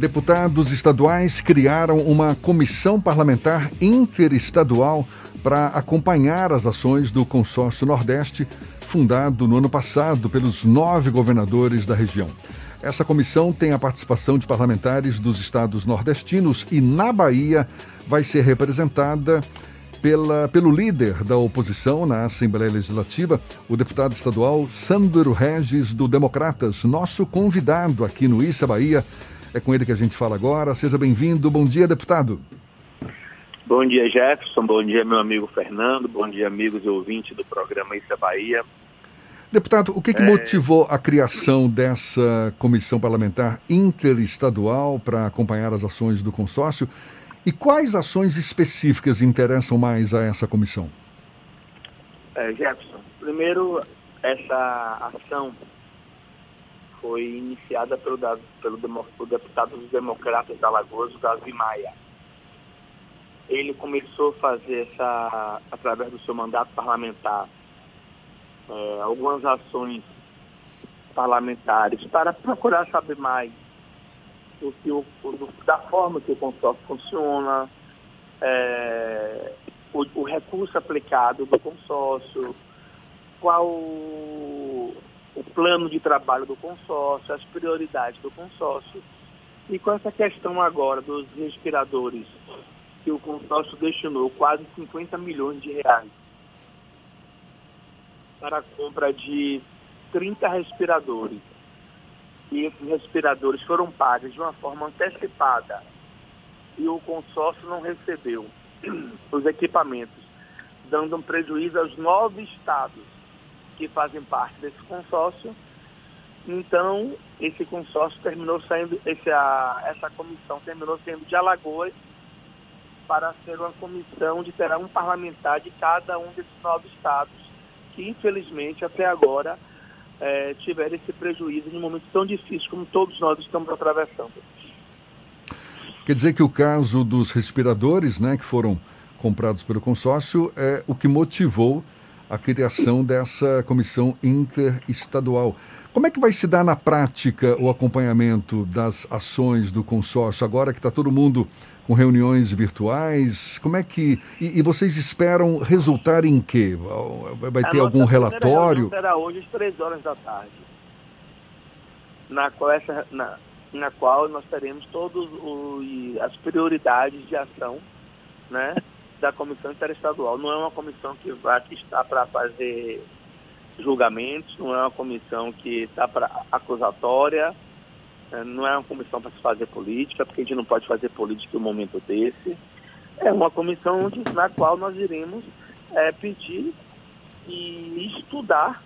Deputados estaduais criaram uma comissão parlamentar interestadual para acompanhar as ações do Consórcio Nordeste, fundado no ano passado pelos nove governadores da região. Essa comissão tem a participação de parlamentares dos estados nordestinos e, na Bahia, vai ser representada pela, pelo líder da oposição na Assembleia Legislativa, o deputado estadual Sandro Regis, do Democratas, nosso convidado aqui no Issa Bahia. É com ele que a gente fala agora. Seja bem-vindo. Bom dia, deputado. Bom dia, Jefferson. Bom dia, meu amigo Fernando. Bom dia, amigos e ouvintes do programa Issa Bahia. Deputado, o que, que é... motivou a criação dessa comissão parlamentar interestadual para acompanhar as ações do consórcio? E quais ações específicas interessam mais a essa comissão? É, Jefferson, primeiro, essa ação foi iniciada pelo, pelo, pelo deputado dos Democratas da Lagoa, Davi Maia. Ele começou a fazer essa, através do seu mandato parlamentar, é, algumas ações parlamentares para procurar saber mais do que o, do, da forma que o consórcio funciona, é, o, o, recurso aplicado do consórcio, qual o, plano de trabalho do consórcio, as prioridades do consórcio. E com essa questão agora dos respiradores, que o consórcio destinou quase 50 milhões de reais para a compra de 30 respiradores. E esses respiradores foram pagos de uma forma antecipada e o consórcio não recebeu os equipamentos, dando um prejuízo aos nove estados que fazem parte desse consórcio. Então, esse consórcio terminou saindo, esse, a, essa comissão terminou sendo de Alagoas para ser uma comissão de terá um parlamentar de cada um desses nove estados que infelizmente até agora é, tiveram esse prejuízo em um momento tão difícil como todos nós estamos atravessando. Quer dizer que o caso dos respiradores, né, que foram comprados pelo consórcio, é o que motivou a criação dessa comissão interestadual. Como é que vai se dar na prática o acompanhamento das ações do consórcio, agora que está todo mundo com reuniões virtuais? Como é que. E, e vocês esperam resultar em quê? Vai ter algum relatório? Será hoje às três horas da tarde, na qual, essa, na, na qual nós teremos todas as prioridades de ação né, da comissão interestadual. Não é uma comissão que vai estar para fazer julgamentos, não é uma comissão que está para acusatória, é, não é uma comissão para se fazer política, porque a gente não pode fazer política em um momento desse. É uma comissão de, na qual nós iremos é, pedir e estudar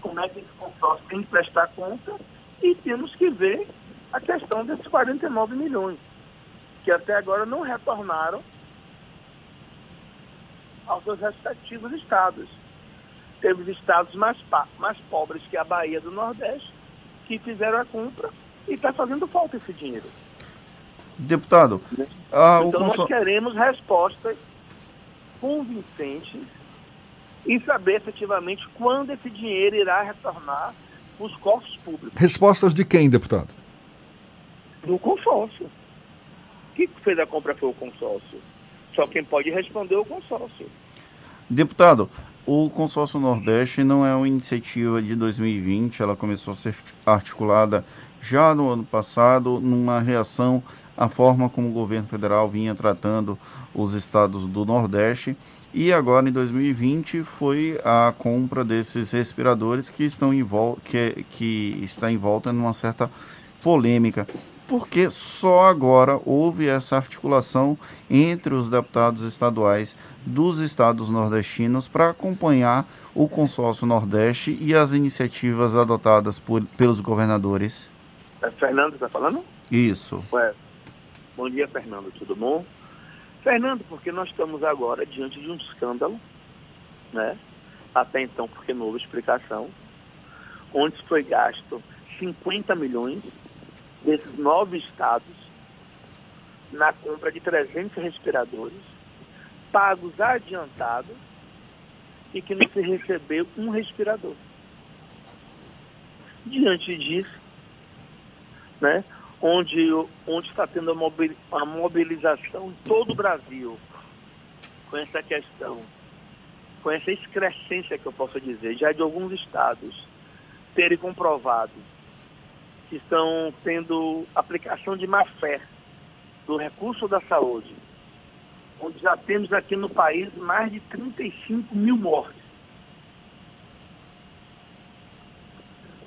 como é que esse consórcio tem que prestar conta e temos que ver a questão desses 49 milhões, que até agora não retornaram aos seus respectivos estados. Teve estados mais, mais pobres que a Bahia do Nordeste que fizeram a compra e está fazendo falta esse dinheiro. Deputado, né? ah, então nós queremos respostas convincentes e saber efetivamente quando esse dinheiro irá retornar para os cofres públicos. Respostas de quem, deputado? Do consórcio. O que fez a compra foi o consórcio. Só quem pode responder é o consórcio. Deputado, o Consórcio Nordeste não é uma iniciativa de 2020, ela começou a ser articulada já no ano passado, numa reação à forma como o governo federal vinha tratando os estados do Nordeste. E agora, em 2020, foi a compra desses respiradores que, estão em que, que está em volta numa certa polêmica porque só agora houve essa articulação entre os deputados estaduais dos estados nordestinos para acompanhar o consórcio Nordeste e as iniciativas adotadas por, pelos governadores. É Fernando está falando? Isso. Ué. Bom dia, Fernando. Tudo bom? Fernando, porque nós estamos agora diante de um escândalo, né? Até então, porque não houve explicação, onde foi gasto 50 milhões desses nove estados na compra de 300 respiradores, pagos adiantados e que não se recebeu um respirador. Diante disso, né, onde, onde está tendo a mobilização em todo o Brasil com essa questão, com essa excrescência que eu posso dizer, já de alguns estados terem comprovado que estão tendo aplicação de má fé do recurso da saúde, onde já temos aqui no país mais de 35 mil mortes,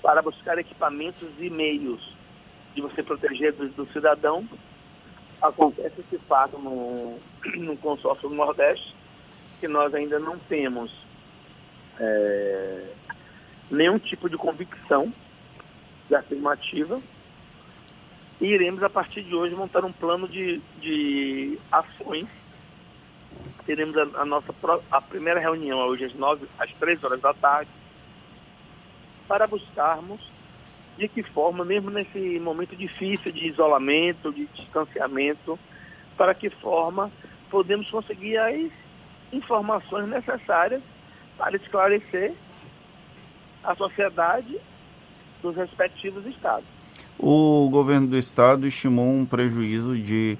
para buscar equipamentos e meios de você proteger do, do cidadão. Acontece esse fato no, no consórcio do Nordeste, que nós ainda não temos é, nenhum tipo de convicção de afirmativa e iremos, a partir de hoje, montar um plano de, de ações. Teremos a, a nossa a primeira reunião hoje às, nove, às três horas da tarde, para buscarmos de que forma, mesmo nesse momento difícil de isolamento, de distanciamento, para que forma podemos conseguir as informações necessárias para esclarecer a sociedade dos respectivos estados. O governo do estado estimou um prejuízo de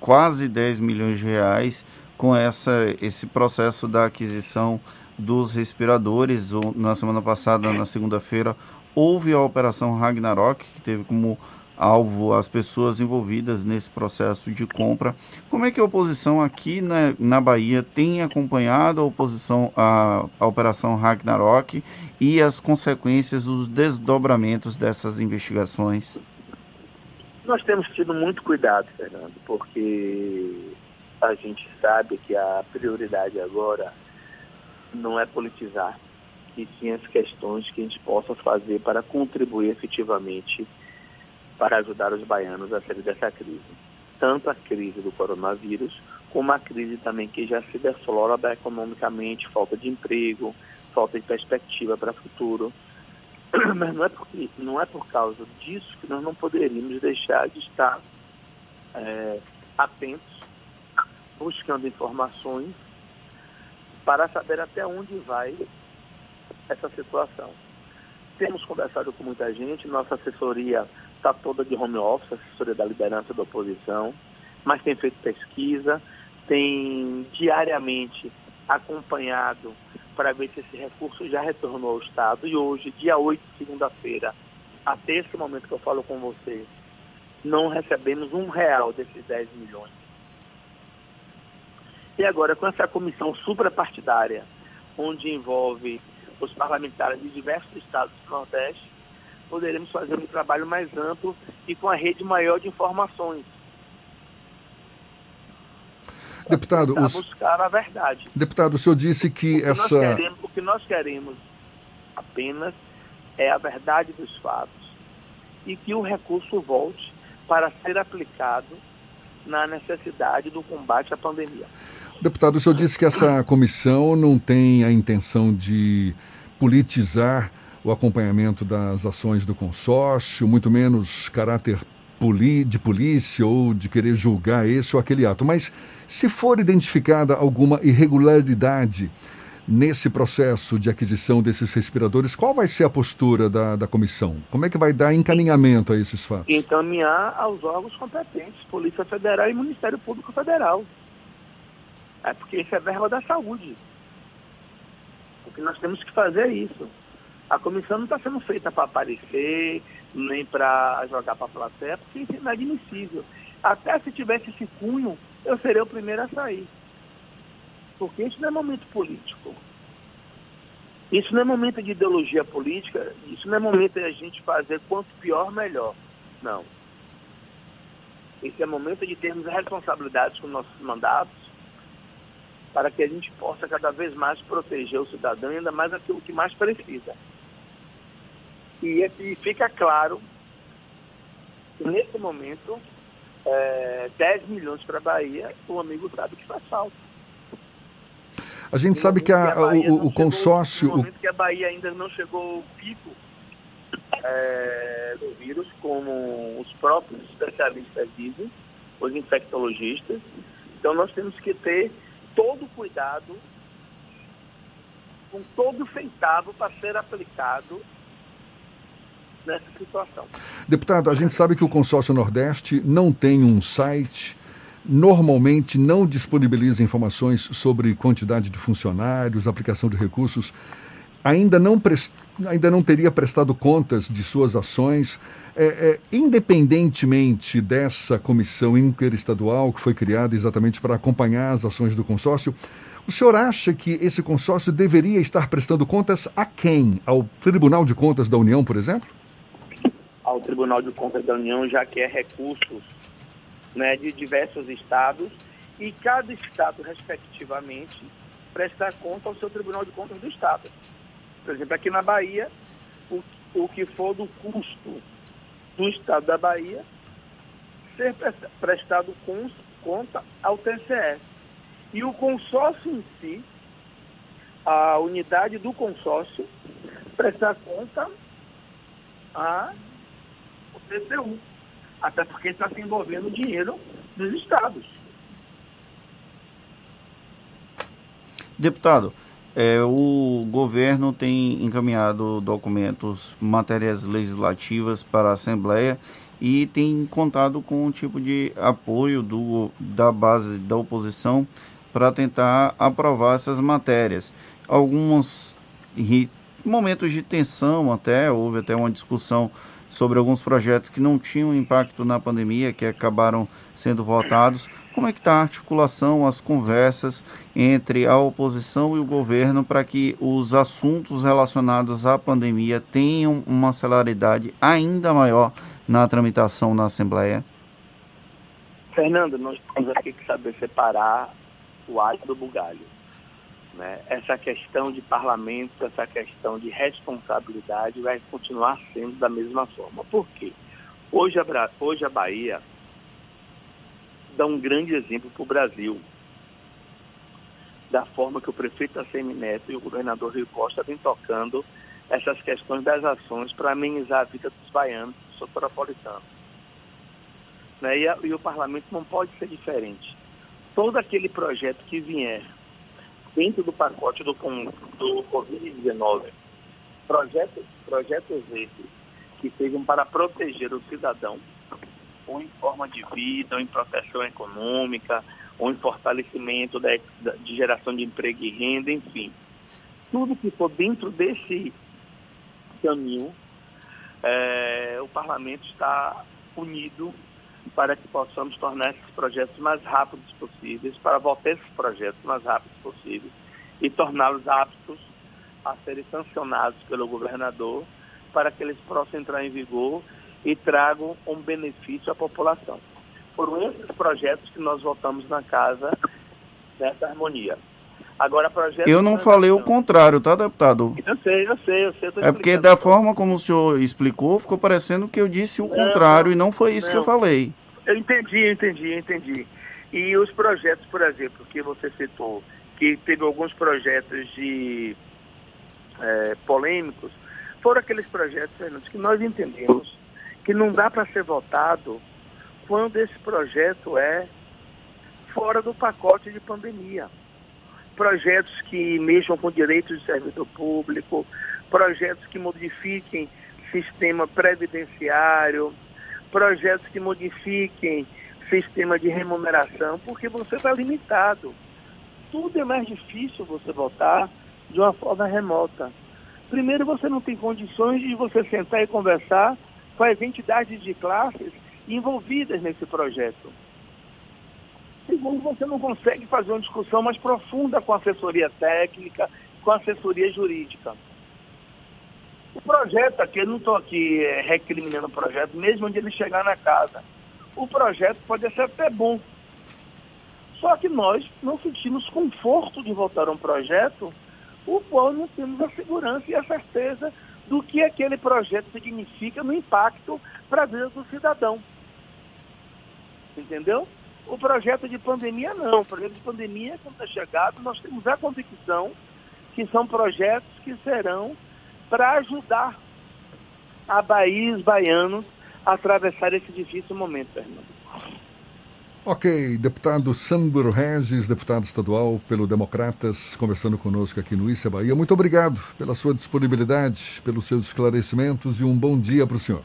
quase 10 milhões de reais com essa, esse processo da aquisição dos respiradores. Na semana passada, na segunda-feira, houve a Operação Ragnarok, que teve como alvo as pessoas envolvidas nesse processo de compra. Como é que a oposição aqui na, na Bahia tem acompanhado a oposição a Operação Ragnarok e as consequências, os desdobramentos dessas investigações? Nós temos tido muito cuidado, Fernando, porque a gente sabe que a prioridade agora não é politizar, e sim as questões que a gente possa fazer para contribuir efetivamente para ajudar os baianos a sair dessa crise. Tanto a crise do coronavírus, como a crise também que já se deflora economicamente, falta de emprego, falta de perspectiva para o futuro. Mas não é, porque, não é por causa disso que nós não poderíamos deixar de estar é, atentos, buscando informações para saber até onde vai essa situação. Temos conversado com muita gente, nossa assessoria está toda de home office, assessoria da liderança da oposição, mas tem feito pesquisa, tem diariamente acompanhado para ver se esse recurso já retornou ao Estado. E hoje, dia 8, segunda-feira, até esse momento que eu falo com vocês, não recebemos um real desses 10 milhões. E agora, com essa comissão suprapartidária, onde envolve os parlamentares de diversos estados do Nordeste, poderemos fazer um trabalho mais amplo e com a rede maior de informações. Deputado, os... buscar a verdade. Deputado, o senhor disse que, o que essa. Queremos, o que nós queremos apenas é a verdade dos fatos e que o recurso volte para ser aplicado na necessidade do combate à pandemia. Deputado, o senhor disse que essa comissão não tem a intenção de politizar o acompanhamento das ações do consórcio, muito menos caráter de polícia ou de querer julgar esse ou aquele ato. Mas se for identificada alguma irregularidade nesse processo de aquisição desses respiradores, qual vai ser a postura da, da comissão? Como é que vai dar encaminhamento a esses fatos? Encaminhar aos órgãos competentes, Polícia Federal e Ministério Público Federal. É porque isso é verba da saúde. Que nós temos que fazer isso. A comissão não está sendo feita para aparecer, nem para jogar para a plateia, porque isso é inadmissível. Até se tivesse esse cunho, eu seria o primeiro a sair. Porque isso não é momento político. Isso não é momento de ideologia política, isso não é momento de a gente fazer quanto pior, melhor. Não. Esse é momento de termos responsabilidades com nossos mandatos, para que a gente possa cada vez mais proteger o cidadão, ainda mais aquilo que mais precisa. E, e fica claro que nesse momento, é, 10 milhões para a Bahia, o amigo sabe que faz falta. A gente sabe que, a, que a o, o consórcio. No momento que a Bahia ainda não chegou ao pico é, do vírus, como os próprios especialistas dizem, os infectologistas. Então nós temos que ter todo cuidado, com todo centavo para ser aplicado nessa situação. Deputado, a gente sabe que o Consórcio Nordeste não tem um site, normalmente não disponibiliza informações sobre quantidade de funcionários, aplicação de recursos, ainda não, prest... ainda não teria prestado contas de suas ações. É, é, independentemente dessa comissão interestadual que foi criada exatamente para acompanhar as ações do consórcio, o senhor acha que esse consórcio deveria estar prestando contas a quem? Ao Tribunal de Contas da União, por exemplo? Ao Tribunal de Contas da União, já que é recursos né, de diversos estados e cada estado, respectivamente, prestar conta ao seu Tribunal de Contas do Estado. Por exemplo, aqui na Bahia, o, o que for do custo do Estado da Bahia ser prestado conta ao TCE. E o consórcio em si, a unidade do consórcio, prestar conta ao TCU. Até porque está se envolvendo dinheiro dos estados. Deputado, é, o governo tem encaminhado documentos, matérias legislativas para a Assembleia e tem contado com um tipo de apoio do, da base da oposição para tentar aprovar essas matérias. Alguns momentos de tensão até, houve até uma discussão sobre alguns projetos que não tinham impacto na pandemia, que acabaram sendo votados. Como é que está a articulação, as conversas entre a oposição e o governo para que os assuntos relacionados à pandemia tenham uma celeridade ainda maior na tramitação na Assembleia? Fernando, nós temos aqui que saber separar o alho do bugalho. Né? Essa questão de parlamento, essa questão de responsabilidade vai continuar sendo da mesma forma. Por quê? Hoje a, hoje a Bahia dá um grande exemplo para o Brasil da forma que o prefeito Assemi Neto e o governador Rio Costa vêm tocando essas questões das ações para amenizar a vida dos baianos, dos soteropolitanos. Né? E, e o parlamento não pode ser diferente todo aquele projeto que vier dentro do pacote do, do Covid-19, projetos, projetos esses que sejam para proteger o cidadão, ou em forma de vida, ou em proteção econômica, ou em fortalecimento da, de geração de emprego e renda, enfim. Tudo que for dentro desse caminho, é, o parlamento está unido para que possamos tornar esses projetos mais rápidos possíveis, para voltar esses projetos mais rápidos possíveis e torná-los aptos a serem sancionados pelo governador para que eles possam entrar em vigor e tragam um benefício à população. Foram esses projetos que nós votamos na casa dessa harmonia. Agora, projeto. Eu não falei o contrário, tá, deputado? Eu sei, eu sei, eu sei. Eu é porque da forma como o senhor explicou, ficou parecendo que eu disse o não, contrário e não foi isso não. que eu falei. Eu entendi, eu entendi, eu entendi. E os projetos, por exemplo, que você citou, que teve alguns projetos de é, polêmicos, foram aqueles projetos, Fernando, que nós entendemos que não dá para ser votado quando esse projeto é fora do pacote de pandemia projetos que mexam com direitos de servidor público, projetos que modifiquem sistema previdenciário, projetos que modifiquem sistema de remuneração, porque você está limitado. Tudo é mais difícil você votar de uma forma remota. Primeiro, você não tem condições de você sentar e conversar com as entidades de classes envolvidas nesse projeto. Segundo, você não consegue fazer uma discussão mais profunda com a assessoria técnica, com a assessoria jurídica. O projeto aqui, eu não estou aqui é, recriminando o projeto, mesmo onde ele chegar na casa. O projeto pode ser até bom. Só que nós não sentimos conforto de votar um projeto o qual não temos a segurança e a certeza do que aquele projeto significa no impacto para a vida do cidadão. Entendeu? O projeto de pandemia não. O projeto de pandemia, quando está chegado, nós temos a convicção que são projetos que serão para ajudar a Bahia e os baianos a atravessar esse difícil momento, Fernando. Ok, deputado Sandro Regis, deputado estadual pelo Democratas, conversando conosco aqui no Issa Bahia. Muito obrigado pela sua disponibilidade, pelos seus esclarecimentos e um bom dia para o senhor.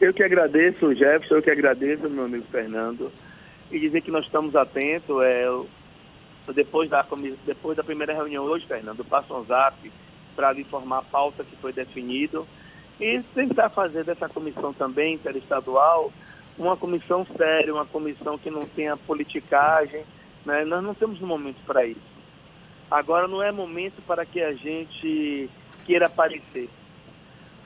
Eu que agradeço, Jefferson, eu que agradeço, meu amigo Fernando, e dizer que nós estamos atentos. É, depois, da, depois da primeira reunião hoje, Fernando, passo um zap para lhe informar a pauta que foi definido e tentar fazer dessa comissão também interestadual uma comissão séria, uma comissão que não tenha politicagem. Né? Nós não temos um momento para isso. Agora não é momento para que a gente queira aparecer.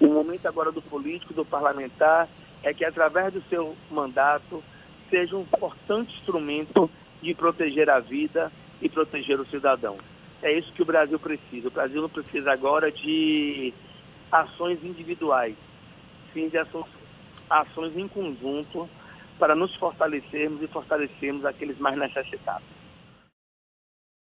O momento agora do político, do parlamentar, é que através do seu mandato seja um importante instrumento de proteger a vida e proteger o cidadão. É isso que o Brasil precisa. O Brasil não precisa agora de ações individuais, sim de ações ações em conjunto para nos fortalecermos e fortalecermos aqueles mais necessitados.